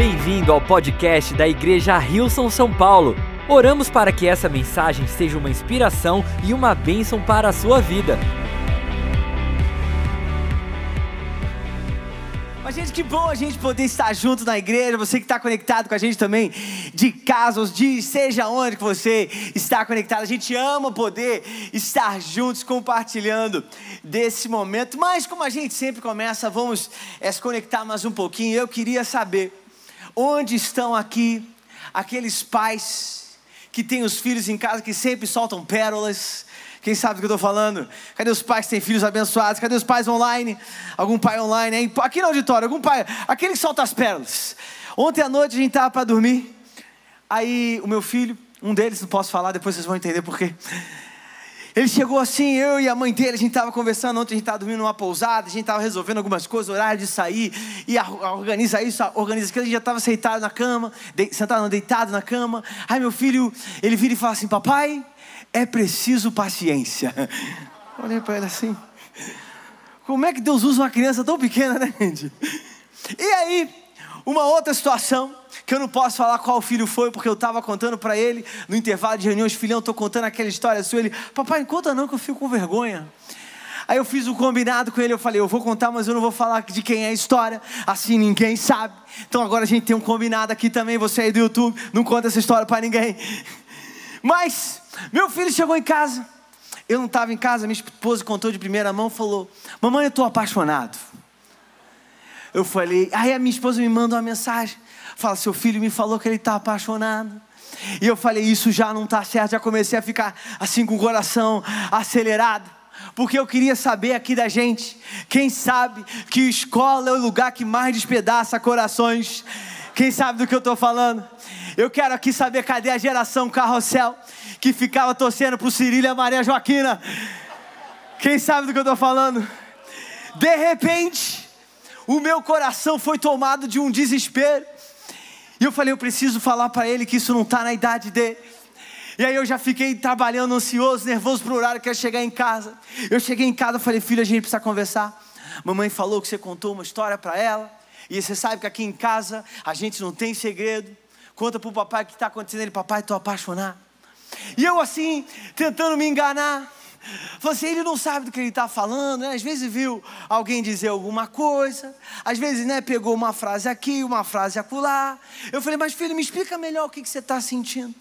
Bem-vindo ao podcast da Igreja Rilson São Paulo. Oramos para que essa mensagem seja uma inspiração e uma bênção para a sua vida. Mas, gente, que bom a gente poder estar junto na igreja. Você que está conectado com a gente também, de casa, os dias, seja onde que você está conectado. A gente ama poder estar juntos, compartilhando desse momento. Mas, como a gente sempre começa, vamos é, se conectar mais um pouquinho. Eu queria saber onde estão aqui aqueles pais que têm os filhos em casa que sempre soltam pérolas quem sabe do que eu estou falando? Cadê os pais que têm filhos abençoados? Cadê os pais online? Algum pai online? Hein? Aqui no auditório, algum pai, aquele que solta as pérolas. Ontem à noite a gente estava para dormir. Aí o meu filho, um deles, não posso falar, depois vocês vão entender por quê. Ele chegou assim, eu e a mãe dele, a gente estava conversando, ontem a gente estava dormindo numa pousada, a gente estava resolvendo algumas coisas, horário de sair, e organiza isso, organiza aquilo, a gente já estava sentado na cama, de, sentado, não, deitado na cama. Aí meu filho, ele vira e fala assim, papai, é preciso paciência. Olhei para ele assim. Como é que Deus usa uma criança tão pequena, né, gente? E aí, uma outra situação, que eu não posso falar qual filho foi, porque eu estava contando para ele no intervalo de reuniões, filhão, estou contando aquela história sua. Ele, papai, conta não, que eu fico com vergonha. Aí eu fiz um combinado com ele, eu falei, eu vou contar, mas eu não vou falar de quem é a história, assim ninguém sabe. Então agora a gente tem um combinado aqui também, você aí do YouTube, não conta essa história para ninguém. Mas meu filho chegou em casa. Eu não estava em casa, minha esposa contou de primeira mão, falou: "Mamãe, eu estou apaixonado". Eu falei, aí a minha esposa me manda uma mensagem, fala: "Seu filho me falou que ele está apaixonado". E eu falei: "Isso já não está certo". Já comecei a ficar assim com o coração acelerado porque eu queria saber aqui da gente, quem sabe que escola é o lugar que mais despedaça corações. Quem sabe do que eu estou falando? Eu quero aqui saber cadê a geração carrossel que ficava torcendo para o Cirilo Maria Joaquina. Quem sabe do que eu estou falando? De repente, o meu coração foi tomado de um desespero. E eu falei, eu preciso falar para ele que isso não está na idade dele. E aí eu já fiquei trabalhando ansioso, nervoso para o horário, quero chegar em casa. Eu cheguei em casa falei, filho, a gente precisa conversar. Mamãe falou que você contou uma história para ela. E você sabe que aqui em casa a gente não tem segredo. Conta para o papai o que está acontecendo. Ele, papai, estou apaixonado. E eu assim, tentando me enganar. Assim, ele não sabe do que ele está falando, né? Às vezes viu alguém dizer alguma coisa, às vezes né, pegou uma frase aqui, uma frase acolá. Eu falei, mas filho, me explica melhor o que, que você está sentindo.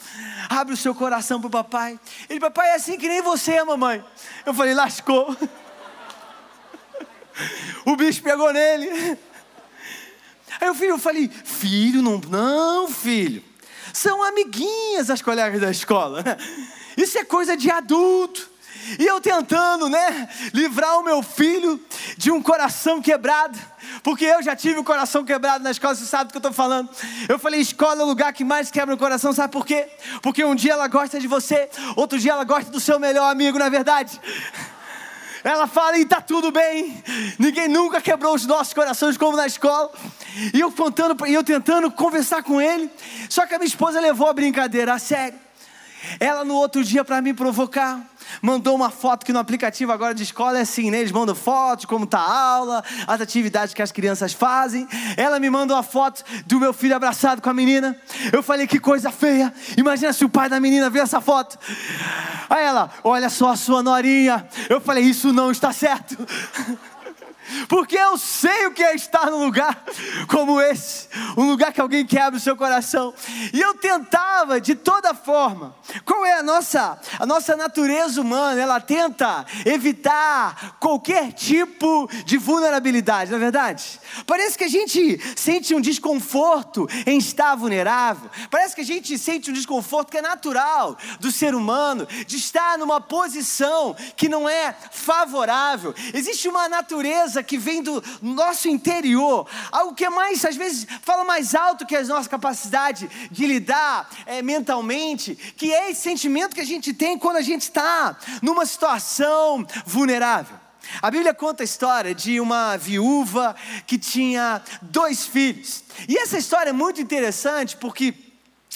Abre o seu coração para o papai. Ele, papai, é assim que nem você, a mamãe. Eu falei, lascou. o bicho pegou nele. Aí o filho, eu falei, filho, não, não, filho. São amiguinhas as colegas da escola. Isso é coisa de adulto. E eu tentando, né, livrar o meu filho de um coração quebrado, porque eu já tive o coração quebrado na escola, você sabe do que eu estou falando. Eu falei: escola é o lugar que mais quebra o coração, sabe por quê? Porque um dia ela gosta de você, outro dia ela gosta do seu melhor amigo, não é verdade? Ela fala e está tudo bem. Ninguém nunca quebrou os nossos corações como na escola. E eu contando, e eu tentando conversar com ele. Só que a minha esposa levou a brincadeira a sério. Ela no outro dia para me provocar, mandou uma foto que no aplicativo agora de escola é assim, né? Eles mandam foto de como tá a aula, as atividades que as crianças fazem. Ela me manda uma foto do meu filho abraçado com a menina. Eu falei que coisa feia. Imagina se o pai da menina vê essa foto. Aí ela, olha só a sua norinha. Eu falei, isso não está certo. porque eu sei o que é estar num lugar como esse, um lugar que alguém quebra o seu coração. E eu tentava de toda forma. Qual é a nossa a nossa natureza humana? Ela tenta evitar qualquer tipo de vulnerabilidade, não é verdade? Parece que a gente sente um desconforto em estar vulnerável. Parece que a gente sente um desconforto que é natural do ser humano de estar numa posição que não é favorável. Existe uma natureza que vem do nosso interior, algo que é mais, às vezes, fala mais alto que a nossa capacidade de lidar é, mentalmente, que é esse sentimento que a gente tem quando a gente está numa situação vulnerável. A Bíblia conta a história de uma viúva que tinha dois filhos. E essa história é muito interessante porque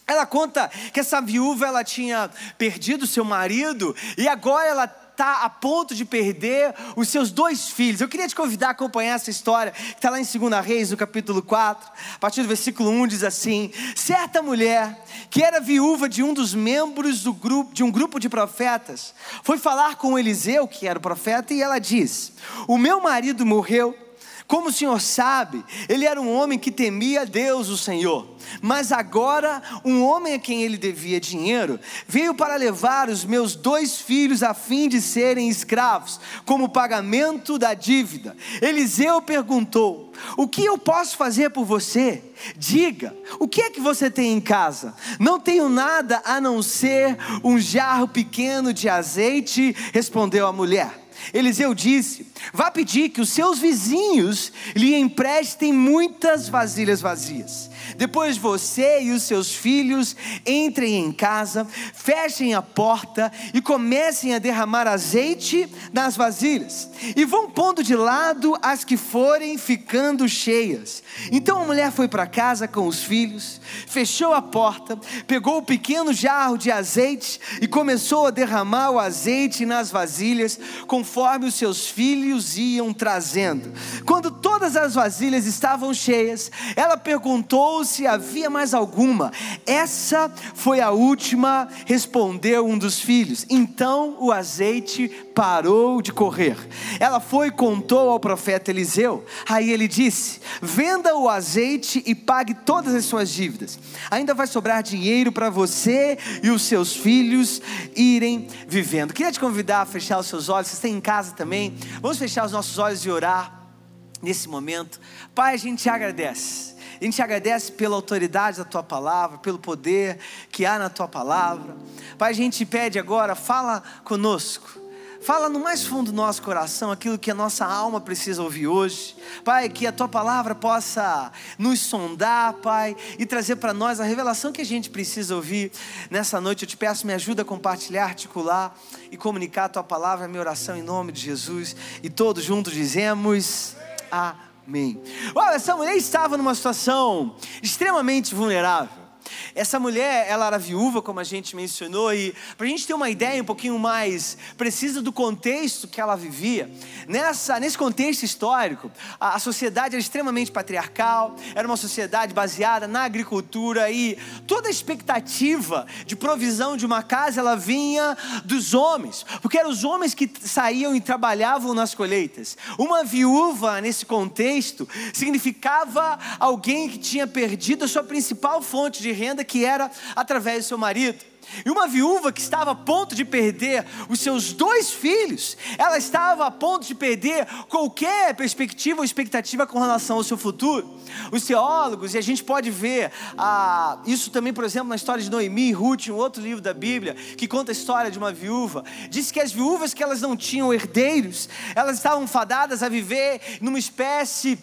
ela conta que essa viúva ela tinha perdido seu marido e agora ela está a ponto de perder os seus dois filhos. Eu queria te convidar a acompanhar essa história, que está lá em 2 Reis, no capítulo 4, a partir do versículo 1, diz assim: Certa mulher, que era viúva de um dos membros do grupo, de um grupo de profetas, foi falar com Eliseu, que era o profeta, e ela diz: O meu marido morreu como o senhor sabe, ele era um homem que temia Deus, o Senhor. Mas agora, um homem a quem ele devia dinheiro veio para levar os meus dois filhos a fim de serem escravos, como pagamento da dívida. Eliseu perguntou: O que eu posso fazer por você? Diga, o que é que você tem em casa? Não tenho nada a não ser um jarro pequeno de azeite, respondeu a mulher. Eliseu disse: Vá pedir que os seus vizinhos lhe emprestem muitas vasilhas vazias. Depois você e os seus filhos entrem em casa, fechem a porta e comecem a derramar azeite nas vasilhas. E vão pondo de lado as que forem ficando cheias. Então a mulher foi para casa com os filhos, fechou a porta, pegou o pequeno jarro de azeite e começou a derramar o azeite nas vasilhas, conforme os seus filhos iam trazendo. Quando todas as vasilhas estavam cheias, ela perguntou se havia mais alguma. Essa foi a última, respondeu um dos filhos. Então o azeite parou de correr. Ela foi e contou ao profeta Eliseu. Aí ele disse: Venda o azeite e pague todas as suas dívidas. Ainda vai sobrar dinheiro para você e os seus filhos irem vivendo. Queria te convidar a fechar os seus olhos. Vocês têm em casa também. Vamos fechar os nossos olhos e orar nesse momento. Pai, a gente te agradece. A gente agradece pela autoridade da tua palavra, pelo poder que há na tua palavra. Pai, a gente pede agora, fala conosco. Fala no mais fundo do nosso coração aquilo que a nossa alma precisa ouvir hoje. Pai, que a tua palavra possa nos sondar, Pai, e trazer para nós a revelação que a gente precisa ouvir nessa noite. Eu te peço, me ajuda a compartilhar, articular e comunicar a tua palavra, a minha oração em nome de Jesus. E todos juntos dizemos: Amém. Amém. Uau, essa mulher estava numa situação extremamente vulnerável. Essa mulher, ela era viúva, como a gente mencionou, e para a gente ter uma ideia um pouquinho mais precisa do contexto que ela vivia, nessa, nesse contexto histórico, a, a sociedade era extremamente patriarcal, era uma sociedade baseada na agricultura e toda a expectativa de provisão de uma casa ela vinha dos homens, porque eram os homens que saíam e trabalhavam nas colheitas. Uma viúva nesse contexto significava alguém que tinha perdido a sua principal fonte de renda que era através do seu marido. E uma viúva que estava a ponto de perder os seus dois filhos, ela estava a ponto de perder qualquer perspectiva ou expectativa com relação ao seu futuro. Os teólogos, e a gente pode ver ah, isso também, por exemplo, na história de Noemi e Ruth, um outro livro da Bíblia, que conta a história de uma viúva, diz que as viúvas que elas não tinham herdeiros, elas estavam fadadas a viver numa espécie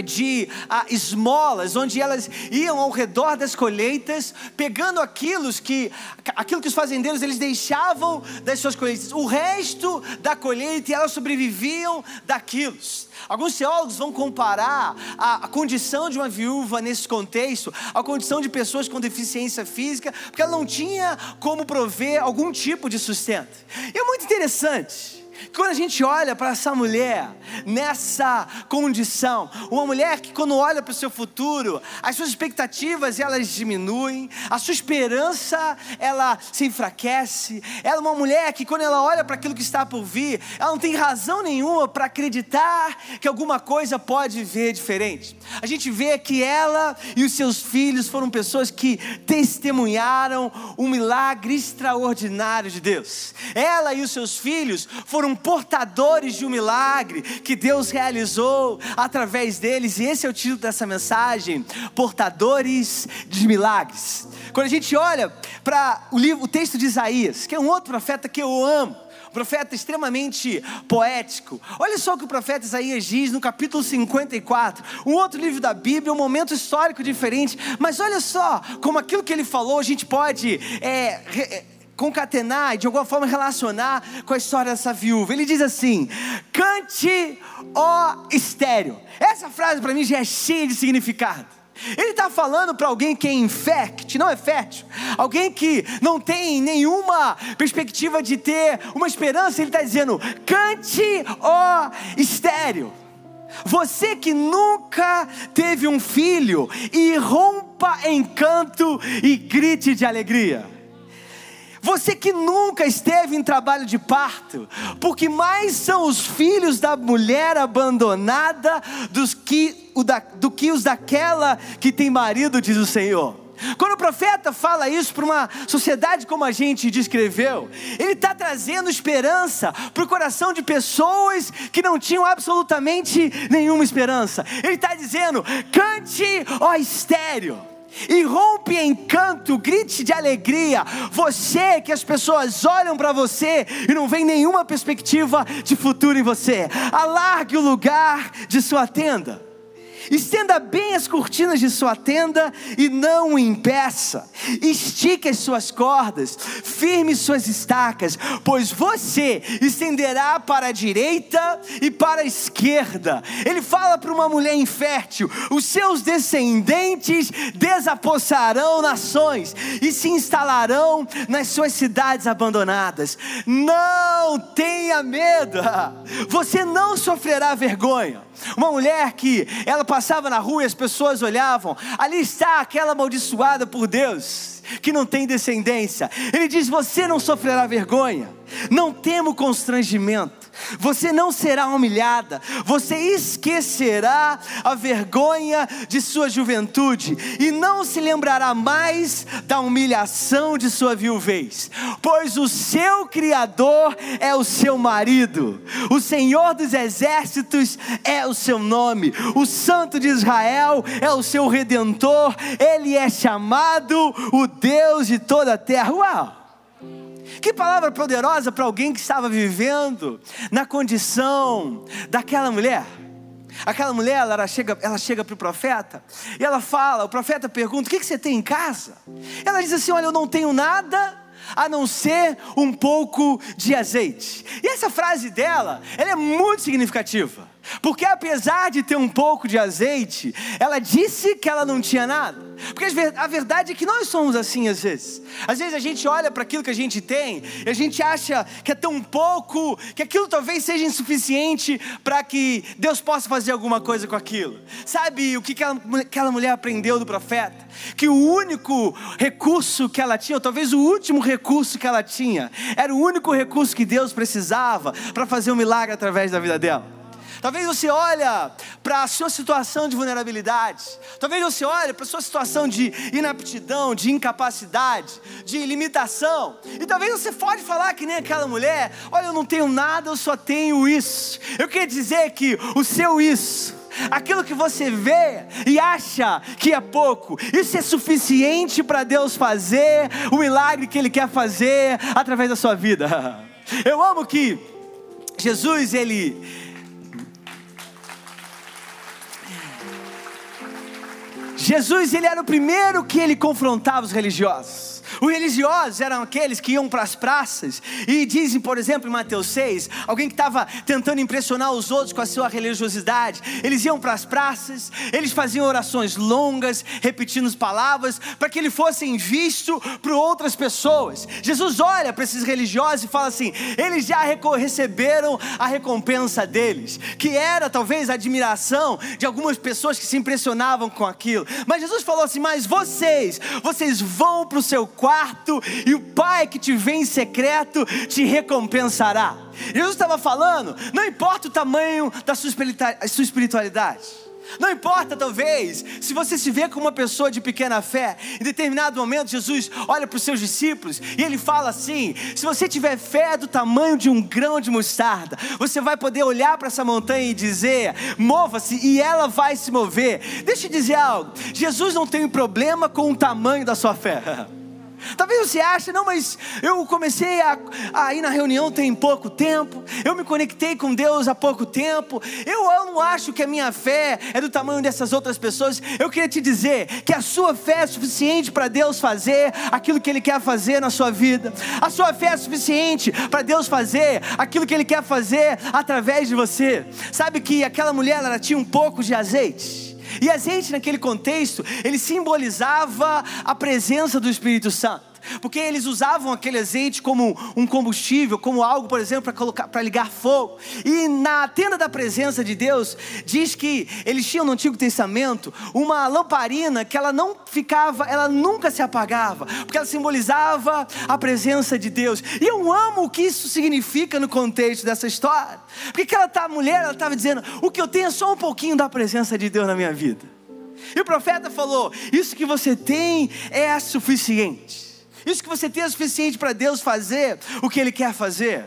de ah, esmolas, onde elas iam ao redor das colheitas, pegando aquilo que, aquilo que os fazendeiros eles deixavam das suas colheitas, o resto da colheita e elas sobreviviam daquilo. Alguns teólogos vão comparar a, a condição de uma viúva nesse contexto à condição de pessoas com deficiência física, porque ela não tinha como prover algum tipo de sustento. E é muito interessante quando a gente olha para essa mulher nessa condição, uma mulher que quando olha para o seu futuro, as suas expectativas elas diminuem, a sua esperança ela se enfraquece. Ela é uma mulher que quando ela olha para aquilo que está por vir, ela não tem razão nenhuma para acreditar que alguma coisa pode vir diferente. A gente vê que ela e os seus filhos foram pessoas que testemunharam um milagre extraordinário de Deus. Ela e os seus filhos foram foram portadores de um milagre que Deus realizou através deles, e esse é o título dessa mensagem: Portadores de Milagres. Quando a gente olha para o livro, o texto de Isaías, que é um outro profeta que eu amo, profeta extremamente poético. Olha só o que o profeta Isaías diz no capítulo 54, um outro livro da Bíblia, um momento histórico diferente, mas olha só como aquilo que ele falou a gente pode é, concatenar e de alguma forma relacionar com a história dessa viúva. Ele diz assim: cante, ó estéreo. Essa frase para mim já é cheia de significado. Ele está falando para alguém que é infect, não é fértil, alguém que não tem nenhuma perspectiva de ter uma esperança. Ele está dizendo: cante, ó estéreo. Você que nunca teve um filho, e rompa em canto e grite de alegria. Você que nunca esteve em trabalho de parto, porque mais são os filhos da mulher abandonada dos que, o da, do que os daquela que tem marido, diz o Senhor. Quando o profeta fala isso para uma sociedade como a gente descreveu, ele está trazendo esperança para o coração de pessoas que não tinham absolutamente nenhuma esperança. Ele está dizendo: cante, ó estéreo e rompe em canto, grite de alegria. Você que as pessoas olham para você e não vem nenhuma perspectiva de futuro em você. Alargue o lugar de sua tenda. Estenda bem as cortinas de sua tenda e não o impeça. Estique as suas cordas, firme suas estacas, pois você estenderá para a direita e para a esquerda. Ele fala para uma mulher infértil: os seus descendentes desapossarão nações e se instalarão nas suas cidades abandonadas. Não tenha medo, você não sofrerá vergonha. Uma mulher que ela passava na rua e as pessoas olhavam, ali está aquela amaldiçoada por Deus, que não tem descendência. Ele diz: Você não sofrerá vergonha, não temo constrangimento você não será humilhada, você esquecerá a vergonha de sua juventude e não se lembrará mais da humilhação de sua viuvez, pois o seu Criador é o seu marido, o Senhor dos exércitos é o seu nome, o Santo de Israel é o seu redentor, ele é chamado o Deus de toda a terra. Uau! Que palavra poderosa para alguém que estava vivendo na condição daquela mulher. Aquela mulher, ela chega, ela chega para o profeta e ela fala: o profeta pergunta: o que, que você tem em casa? Ela diz assim: olha, eu não tenho nada a não ser um pouco de azeite. E essa frase dela, ela é muito significativa. Porque apesar de ter um pouco de azeite, ela disse que ela não tinha nada. Porque a verdade é que nós somos assim às vezes. Às vezes a gente olha para aquilo que a gente tem e a gente acha que é tão pouco, que aquilo talvez seja insuficiente para que Deus possa fazer alguma coisa com aquilo. Sabe o que aquela mulher aprendeu do profeta? Que o único recurso que ela tinha, ou talvez o último recurso que ela tinha, era o único recurso que Deus precisava para fazer um milagre através da vida dela. Talvez você olha para a sua situação de vulnerabilidade. Talvez você olhe para a sua situação de inaptidão, de incapacidade, de limitação. E talvez você pode falar que nem aquela mulher: olha, eu não tenho nada, eu só tenho isso. Eu queria dizer que o seu isso aquilo que você vê e acha que é pouco, isso é suficiente para Deus fazer o milagre que Ele quer fazer através da sua vida. Eu amo que Jesus, Ele Jesus, ele era o primeiro que ele confrontava os religiosos. Os religiosos eram aqueles que iam para as praças e dizem, por exemplo, em Mateus 6, alguém que estava tentando impressionar os outros com a sua religiosidade. Eles iam para as praças, eles faziam orações longas, repetindo palavras, para que ele fossem visto por outras pessoas. Jesus olha para esses religiosos e fala assim: eles já receberam a recompensa deles, que era talvez a admiração de algumas pessoas que se impressionavam com aquilo. Mas Jesus falou assim: mas vocês, vocês vão para o seu quarto e o Pai que te vê em secreto te recompensará. Jesus estava falando, não importa o tamanho da sua espiritualidade. Não importa, talvez, se você se vê como uma pessoa de pequena fé, em determinado momento Jesus olha para os seus discípulos e ele fala assim: se você tiver fé do tamanho de um grão de mostarda, você vai poder olhar para essa montanha e dizer: mova-se, e ela vai se mover. Deixa eu dizer algo: Jesus não tem problema com o tamanho da sua fé. Talvez você ache, não, mas eu comecei a, a, ir na reunião tem pouco tempo, eu me conectei com Deus há pouco tempo, eu, eu não acho que a minha fé é do tamanho dessas outras pessoas. Eu queria te dizer que a sua fé é suficiente para Deus fazer aquilo que Ele quer fazer na sua vida, a sua fé é suficiente para Deus fazer aquilo que Ele quer fazer através de você. Sabe que aquela mulher ela tinha um pouco de azeite E azeite, naquele contexto, ele simbolizava a presença do Espírito Santo porque eles usavam aquele azeite como um combustível, como algo, por exemplo, para colocar, para ligar fogo. E na tenda da presença de Deus diz que eles tinham no Antigo Testamento uma lamparina que ela não ficava, ela nunca se apagava, porque ela simbolizava a presença de Deus. E eu amo o que isso significa no contexto dessa história, porque aquela tá, mulher, ela estava dizendo: o que eu tenho é só um pouquinho da presença de Deus na minha vida. E o profeta falou: Isso que você tem é suficiente. Isso que você tem é suficiente para Deus fazer o que Ele quer fazer.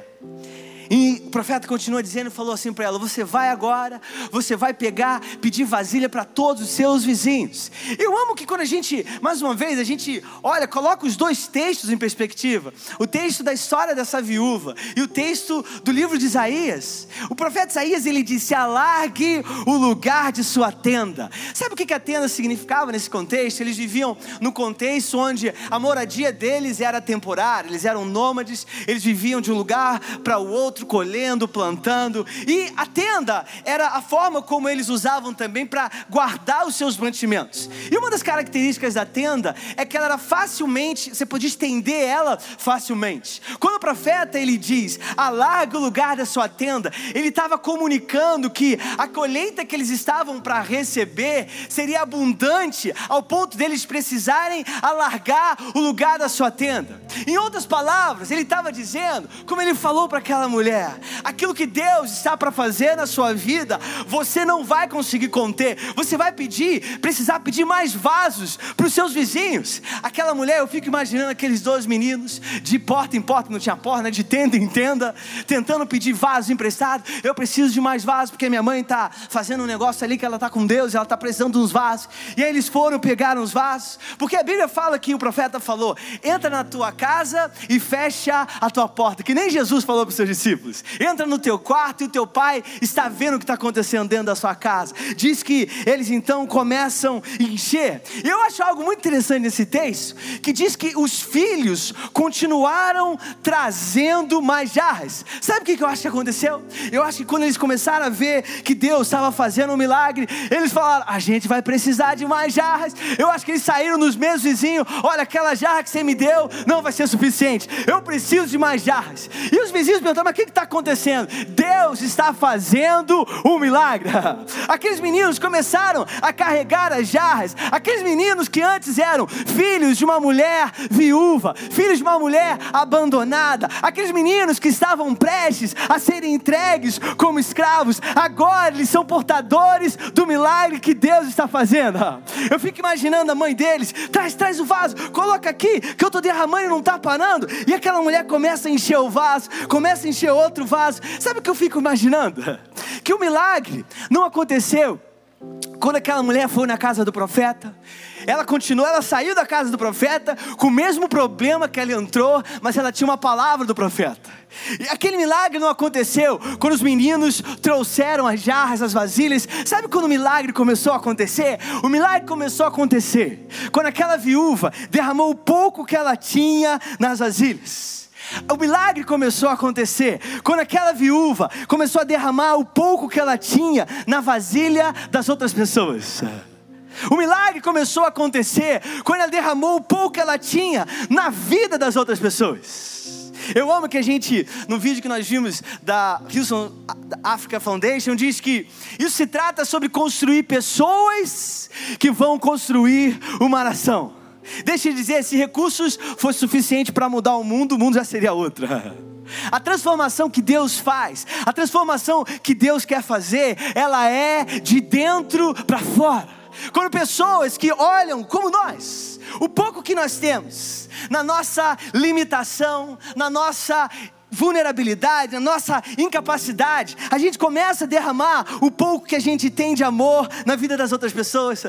E o profeta continua dizendo, falou assim para ela: Você vai agora, você vai pegar, pedir vasilha para todos os seus vizinhos. Eu amo que quando a gente, mais uma vez, a gente olha, coloca os dois textos em perspectiva: o texto da história dessa viúva e o texto do livro de Isaías. O profeta Isaías ele disse: Alargue o lugar de sua tenda. Sabe o que a tenda significava nesse contexto? Eles viviam no contexto onde a moradia deles era temporária, eles eram nômades, eles viviam de um lugar para o outro outro colhendo, plantando. E a tenda era a forma como eles usavam também para guardar os seus mantimentos. E uma das características da tenda é que ela era facilmente, você podia estender ela facilmente. Quando o profeta ele diz, alarga o lugar da sua tenda, ele estava comunicando que a colheita que eles estavam para receber seria abundante ao ponto deles precisarem alargar o lugar da sua tenda. Em outras palavras, ele estava dizendo, como ele falou para aquela mulher, mulher, aquilo que Deus está para fazer na sua vida, você não vai conseguir conter. Você vai pedir, precisar pedir mais vasos para os seus vizinhos. Aquela mulher, eu fico imaginando aqueles dois meninos, de porta em porta, não tinha porta, né? de tenda em tenda, tentando pedir vasos emprestados. Eu preciso de mais vasos, porque minha mãe está fazendo um negócio ali que ela está com Deus, ela está precisando de uns vasos. E aí eles foram pegar uns vasos, porque a Bíblia fala que o profeta falou: entra na tua casa e fecha a tua porta, que nem Jesus falou para os seus discípulos discípulos. Entra no teu quarto e o teu pai está vendo o que está acontecendo dentro da sua casa. Diz que eles então começam a encher. Eu acho algo muito interessante nesse texto, que diz que os filhos continuaram trazendo mais jarras. Sabe o que eu acho que aconteceu? Eu acho que quando eles começaram a ver que Deus estava fazendo um milagre, eles falaram: a gente vai precisar de mais jarras. Eu acho que eles saíram nos mesmos vizinhos: olha, aquela jarra que você me deu não vai ser suficiente. Eu preciso de mais jarras. E os vizinhos perguntaram: mas o que está acontecendo? Deus está fazendo um milagre. Aqueles meninos começaram a carregar as jarras. Aqueles meninos que antes eram filhos de uma mulher viúva, filhos de uma mulher abandonada. Aqueles meninos que estavam prestes a serem entregues como escravos. Agora eles são portadores do milagre que Deus está fazendo. Eu fico imaginando a mãe deles: traz, traz o vaso, coloca aqui, que eu estou derramando e não está parando. E aquela mulher começa a encher o vaso, começa a encher outro vaso. Sabe o que eu fico imaginando? Que o milagre não aconteceu quando aquela mulher foi na casa do profeta. Ela continuou, ela saiu da casa do profeta com o mesmo problema que ela entrou, mas ela tinha uma palavra do profeta. E aquele milagre não aconteceu quando os meninos trouxeram as jarras, as vasilhas. Sabe quando o milagre começou a acontecer? O milagre começou a acontecer quando aquela viúva derramou o pouco que ela tinha nas vasilhas. O milagre começou a acontecer quando aquela viúva começou a derramar o pouco que ela tinha na vasilha das outras pessoas. O milagre começou a acontecer quando ela derramou o pouco que ela tinha na vida das outras pessoas. Eu amo que a gente, no vídeo que nós vimos da Houston Africa Foundation, diz que isso se trata sobre construir pessoas que vão construir uma nação. Deixa eu dizer, se recursos fosse suficiente para mudar o mundo, o mundo já seria outro. A transformação que Deus faz, a transformação que Deus quer fazer, ela é de dentro para fora. Quando pessoas que olham como nós, o pouco que nós temos, na nossa limitação, na nossa vulnerabilidade, na nossa incapacidade, a gente começa a derramar o pouco que a gente tem de amor na vida das outras pessoas.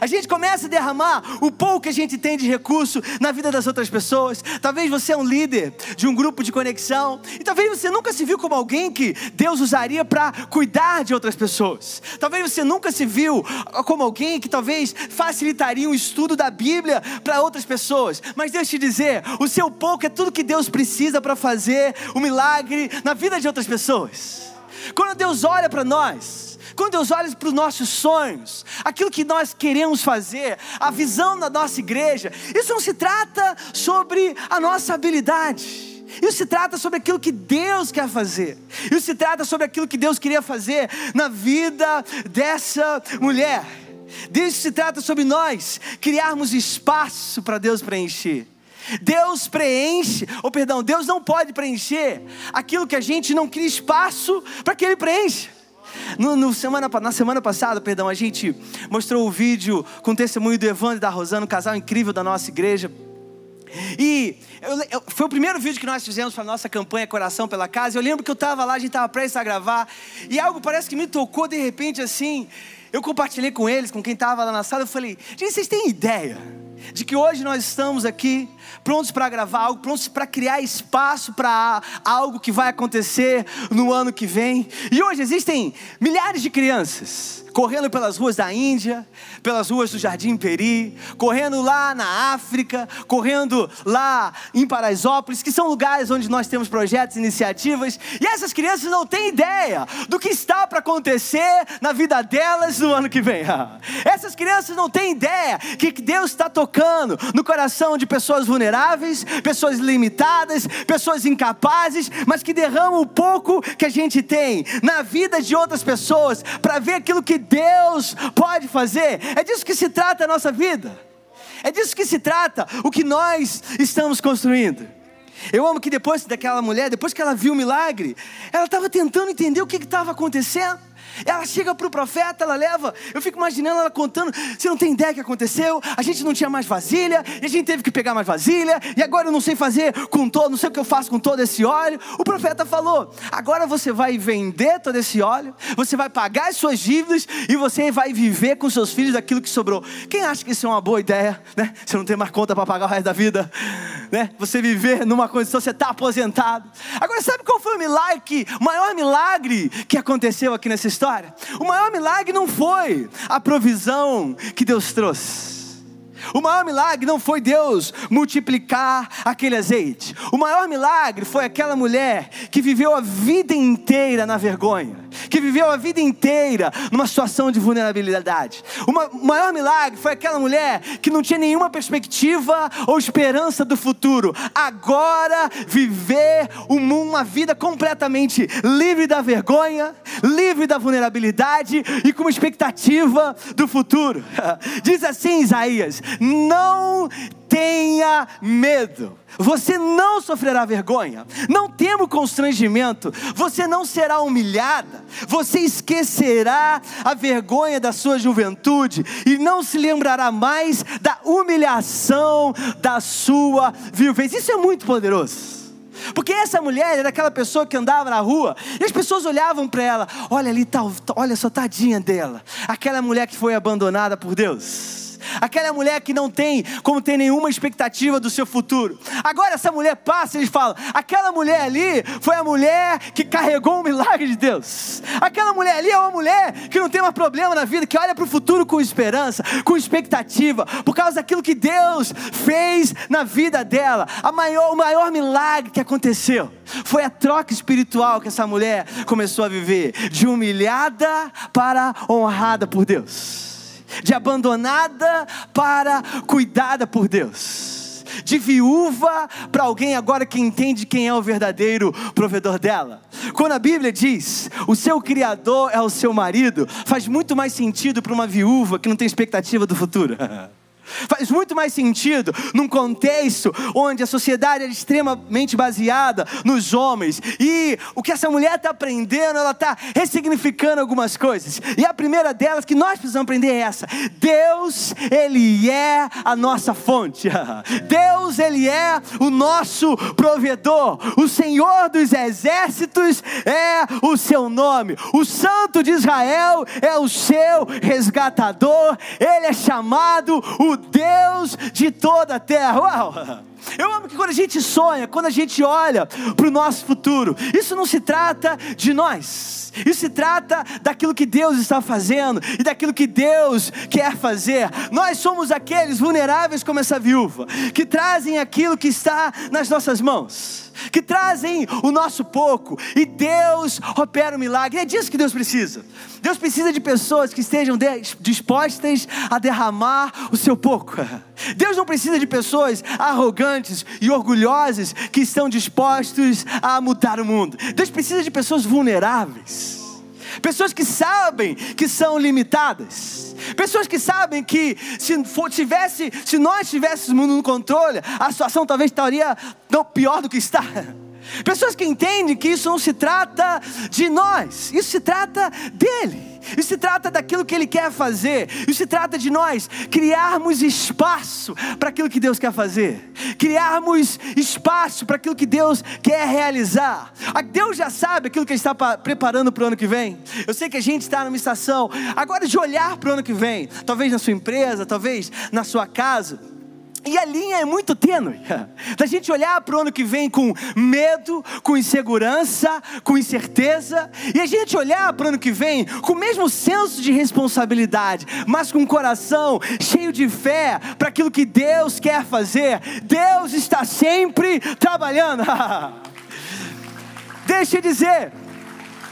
A gente começa a derramar o pouco que a gente tem de recurso na vida das outras pessoas. Talvez você é um líder de um grupo de conexão e talvez você nunca se viu como alguém que Deus usaria para cuidar de outras pessoas. Talvez você nunca se viu como alguém que talvez facilitaria o estudo da Bíblia para outras pessoas. Mas eu te dizer, o seu pouco é tudo que Deus precisa para fazer o milagre na vida de outras pessoas. Quando Deus olha para nós, quando Deus olha para os nossos sonhos, aquilo que nós queremos fazer, a visão da nossa igreja. Isso não se trata sobre a nossa habilidade. Isso se trata sobre aquilo que Deus quer fazer. Isso se trata sobre aquilo que Deus queria fazer na vida dessa mulher. Isso se trata sobre nós criarmos espaço para Deus preencher. Deus preenche, ou perdão, Deus não pode preencher aquilo que a gente não cria espaço para que Ele preencha. No, no, semana, na semana passada, perdão, a gente mostrou o vídeo com o testemunho do Evandro e da Rosana, um casal incrível da nossa igreja. E eu, eu, foi o primeiro vídeo que nós fizemos para a nossa campanha Coração pela Casa. Eu lembro que eu estava lá, a gente estava prestes a gravar, e algo parece que me tocou de repente assim. Eu compartilhei com eles, com quem estava lá na sala, eu falei: gente, vocês têm ideia de que hoje nós estamos aqui prontos para gravar algo, prontos para criar espaço para algo que vai acontecer no ano que vem. E hoje existem milhares de crianças correndo pelas ruas da Índia, pelas ruas do Jardim Peri, correndo lá na África, correndo lá em Paraisópolis, que são lugares onde nós temos projetos, iniciativas, e essas crianças não têm ideia do que está para acontecer na vida delas no ano que vem. Essas crianças não têm ideia que Deus está tocando no coração de pessoas vulneráveis, pessoas limitadas, pessoas incapazes, mas que derramam o pouco que a gente tem na vida de outras pessoas para ver aquilo que Deus pode fazer. É disso que se trata a nossa vida. É disso que se trata o que nós estamos construindo. Eu amo que depois daquela mulher, depois que ela viu o milagre, ela estava tentando entender o que estava acontecendo. Ela chega para o profeta, ela leva. Eu fico imaginando ela contando. Você não tem ideia do que aconteceu? A gente não tinha mais vasilha, e a gente teve que pegar mais vasilha, e agora eu não sei fazer com todo, não sei o que eu faço com todo esse óleo. O profeta falou: agora você vai vender todo esse óleo, você vai pagar as suas dívidas e você vai viver com seus filhos daquilo que sobrou. Quem acha que isso é uma boa ideia? Né? Você não tem mais conta para pagar o resto da vida, né? Você viver numa condição, você está aposentado. Agora, sabe qual foi o milagre, o maior milagre que aconteceu aqui nessa história? História. O maior milagre não foi a provisão que Deus trouxe. O maior milagre não foi Deus multiplicar aquele azeite. O maior milagre foi aquela mulher que viveu a vida inteira na vergonha, que viveu a vida inteira numa situação de vulnerabilidade. O maior milagre foi aquela mulher que não tinha nenhuma perspectiva ou esperança do futuro. Agora viver uma vida completamente livre da vergonha, livre da vulnerabilidade e com uma expectativa do futuro. Diz assim Isaías: não tenha medo. Você não sofrerá vergonha, não tema o constrangimento, você não será humilhada, você esquecerá a vergonha da sua juventude e não se lembrará mais da humilhação da sua viuvez. Isso é muito poderoso. Porque essa mulher era aquela pessoa que andava na rua e as pessoas olhavam para ela: olha ali, tá, olha só, tadinha dela, aquela mulher que foi abandonada por Deus aquela mulher que não tem como ter nenhuma expectativa do seu futuro. Agora essa mulher passa e eles falam: aquela mulher ali foi a mulher que carregou o milagre de Deus. Aquela mulher ali é uma mulher que não tem mais problema na vida, que olha para o futuro com esperança, com expectativa, por causa daquilo que Deus fez na vida dela. Maior, o maior milagre que aconteceu foi a troca espiritual que essa mulher começou a viver, de humilhada para honrada por Deus de abandonada para cuidada por Deus, de viúva para alguém agora que entende quem é o verdadeiro provedor dela. Quando a Bíblia diz o seu criador é o seu marido, faz muito mais sentido para uma viúva que não tem expectativa do futuro. Faz muito mais sentido num contexto onde a sociedade é extremamente baseada nos homens. E o que essa mulher está aprendendo, ela está ressignificando algumas coisas. E a primeira delas que nós precisamos aprender é essa: Deus, Ele é a nossa fonte. Deus, Ele é o nosso provedor. O Senhor dos exércitos é o seu nome. O Santo de Israel é o seu resgatador. Ele é chamado o Deus de toda a terra. Uau! Eu amo que quando a gente sonha, quando a gente olha para o nosso futuro, isso não se trata de nós, isso se trata daquilo que Deus está fazendo e daquilo que Deus quer fazer. Nós somos aqueles vulneráveis como essa viúva, que trazem aquilo que está nas nossas mãos. que trazem o nosso pouco e Deus opera o milagre. É disso que Deus precisa. Deus precisa de pessoas que estejam dispostas a derramar o seu pouco. Deus não precisa de pessoas arrogantes e orgulhosas que estão dispostos a mudar o mundo. Deus precisa de pessoas vulneráveis. Pessoas que sabem que são limitadas. Pessoas que sabem que se, for, tivesse, se nós tivéssemos no controle, a situação talvez estaria pior do que está. Pessoas que entendem que isso não se trata de nós, isso se trata dele. Isso se trata daquilo que Ele quer fazer. Isso se trata de nós criarmos espaço para aquilo que Deus quer fazer. Criarmos espaço para aquilo que Deus quer realizar. Deus já sabe aquilo que Ele está preparando para o ano que vem. Eu sei que a gente está numa estação agora de olhar para o ano que vem. Talvez na sua empresa, talvez na sua casa. E a linha é muito tênue. Da gente olhar para o ano que vem com medo, com insegurança, com incerteza, e a gente olhar para o ano que vem com o mesmo senso de responsabilidade, mas com o coração cheio de fé para aquilo que Deus quer fazer. Deus está sempre trabalhando. Deixa eu dizer,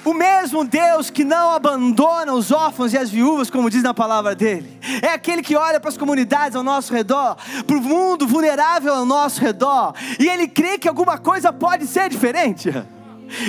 o mesmo Deus que não abandona os órfãos e as viúvas, como diz na palavra dele, é aquele que olha para as comunidades ao nosso redor, para o mundo vulnerável ao nosso redor, e ele crê que alguma coisa pode ser diferente.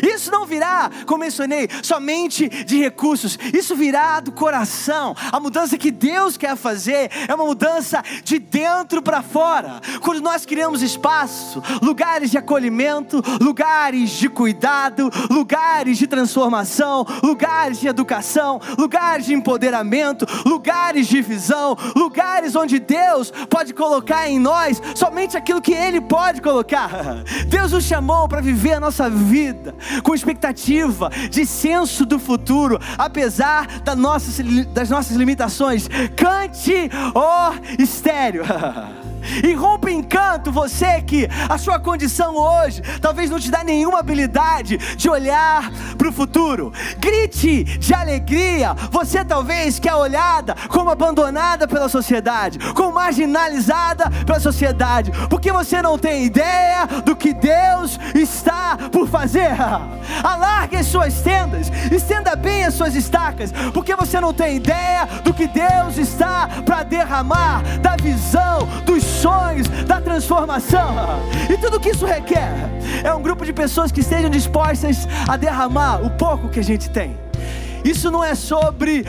Isso não virá, como mencionei, somente de recursos, isso virá do coração. A mudança que Deus quer fazer é uma mudança de dentro para fora. Quando nós criamos espaço, lugares de acolhimento, lugares de cuidado, lugares de transformação, lugares de educação, lugares de empoderamento, lugares de visão, lugares onde Deus pode colocar em nós somente aquilo que Ele pode colocar. Deus nos chamou para viver a nossa vida com expectativa de senso do futuro, apesar das nossas, das nossas limitações. Cante o estéreo. E rompe em canto você que a sua condição hoje talvez não te dá nenhuma habilidade de olhar para o futuro. Grite de alegria, você talvez que é olhada como abandonada pela sociedade, como marginalizada pela sociedade, porque você não tem ideia do que Deus está por fazer. Alargue as suas tendas, estenda bem as suas estacas, porque você não tem ideia do que Deus está para derramar, da visão, dos sonhos, da transformação. E tudo que isso requer é um grupo de pessoas que estejam dispostas a derramar o pouco que a gente tem. Isso não é sobre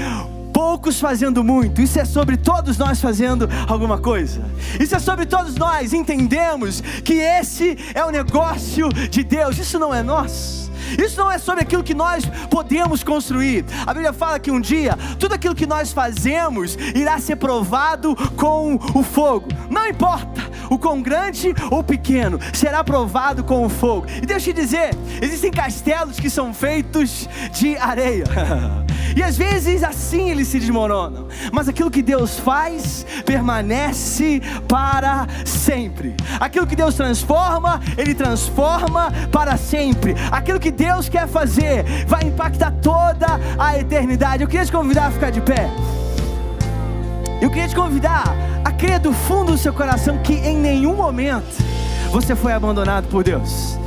poucos fazendo muito, isso é sobre todos nós fazendo alguma coisa. Isso é sobre todos nós entendemos que esse é o negócio de Deus, isso não é nosso. Isso não é sobre aquilo que nós podemos construir. A Bíblia fala que um dia tudo aquilo que nós fazemos irá ser provado com o fogo. Não importa o quão grande ou pequeno, será provado com o fogo. E deixa eu te dizer, existem castelos que são feitos de areia. e às vezes assim eles se desmoronam. Mas aquilo que Deus faz permanece para sempre. Aquilo que Deus transforma, Ele transforma para sempre. Aquilo que Deus quer fazer vai impactar toda a eternidade. Eu queria te convidar a ficar de pé. Eu queria te convidar a crer do fundo do seu coração que em nenhum momento você foi abandonado por Deus.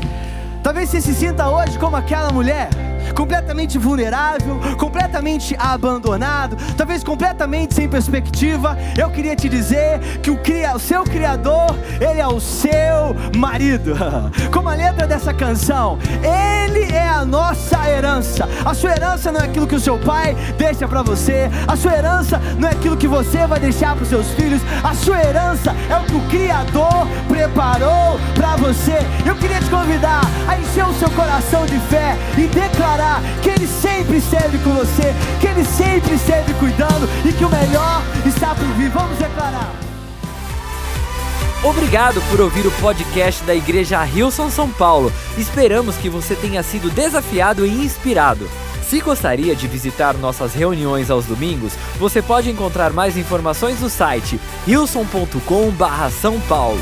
Talvez você se sinta hoje como aquela mulher completamente vulnerável, completamente abandonado, talvez completamente sem perspectiva, eu queria te dizer que o, o seu Criador, Ele é o seu marido. Como a letra dessa canção, Ele é a nossa herança. A sua herança não é aquilo que o seu pai deixa para você, a sua herança não é aquilo que você vai deixar para os seus filhos, a sua herança é o que o Criador preparou para você. Eu queria te convidar a encher o seu coração de fé e declarar declarar que Ele sempre esteve com você, que Ele sempre esteve cuidando e que o melhor está por vir. Vamos declarar. Obrigado por ouvir o podcast da Igreja Rilson São Paulo. Esperamos que você tenha sido desafiado e inspirado. Se gostaria de visitar nossas reuniões aos domingos, você pode encontrar mais informações no site rilson.com/são paulo.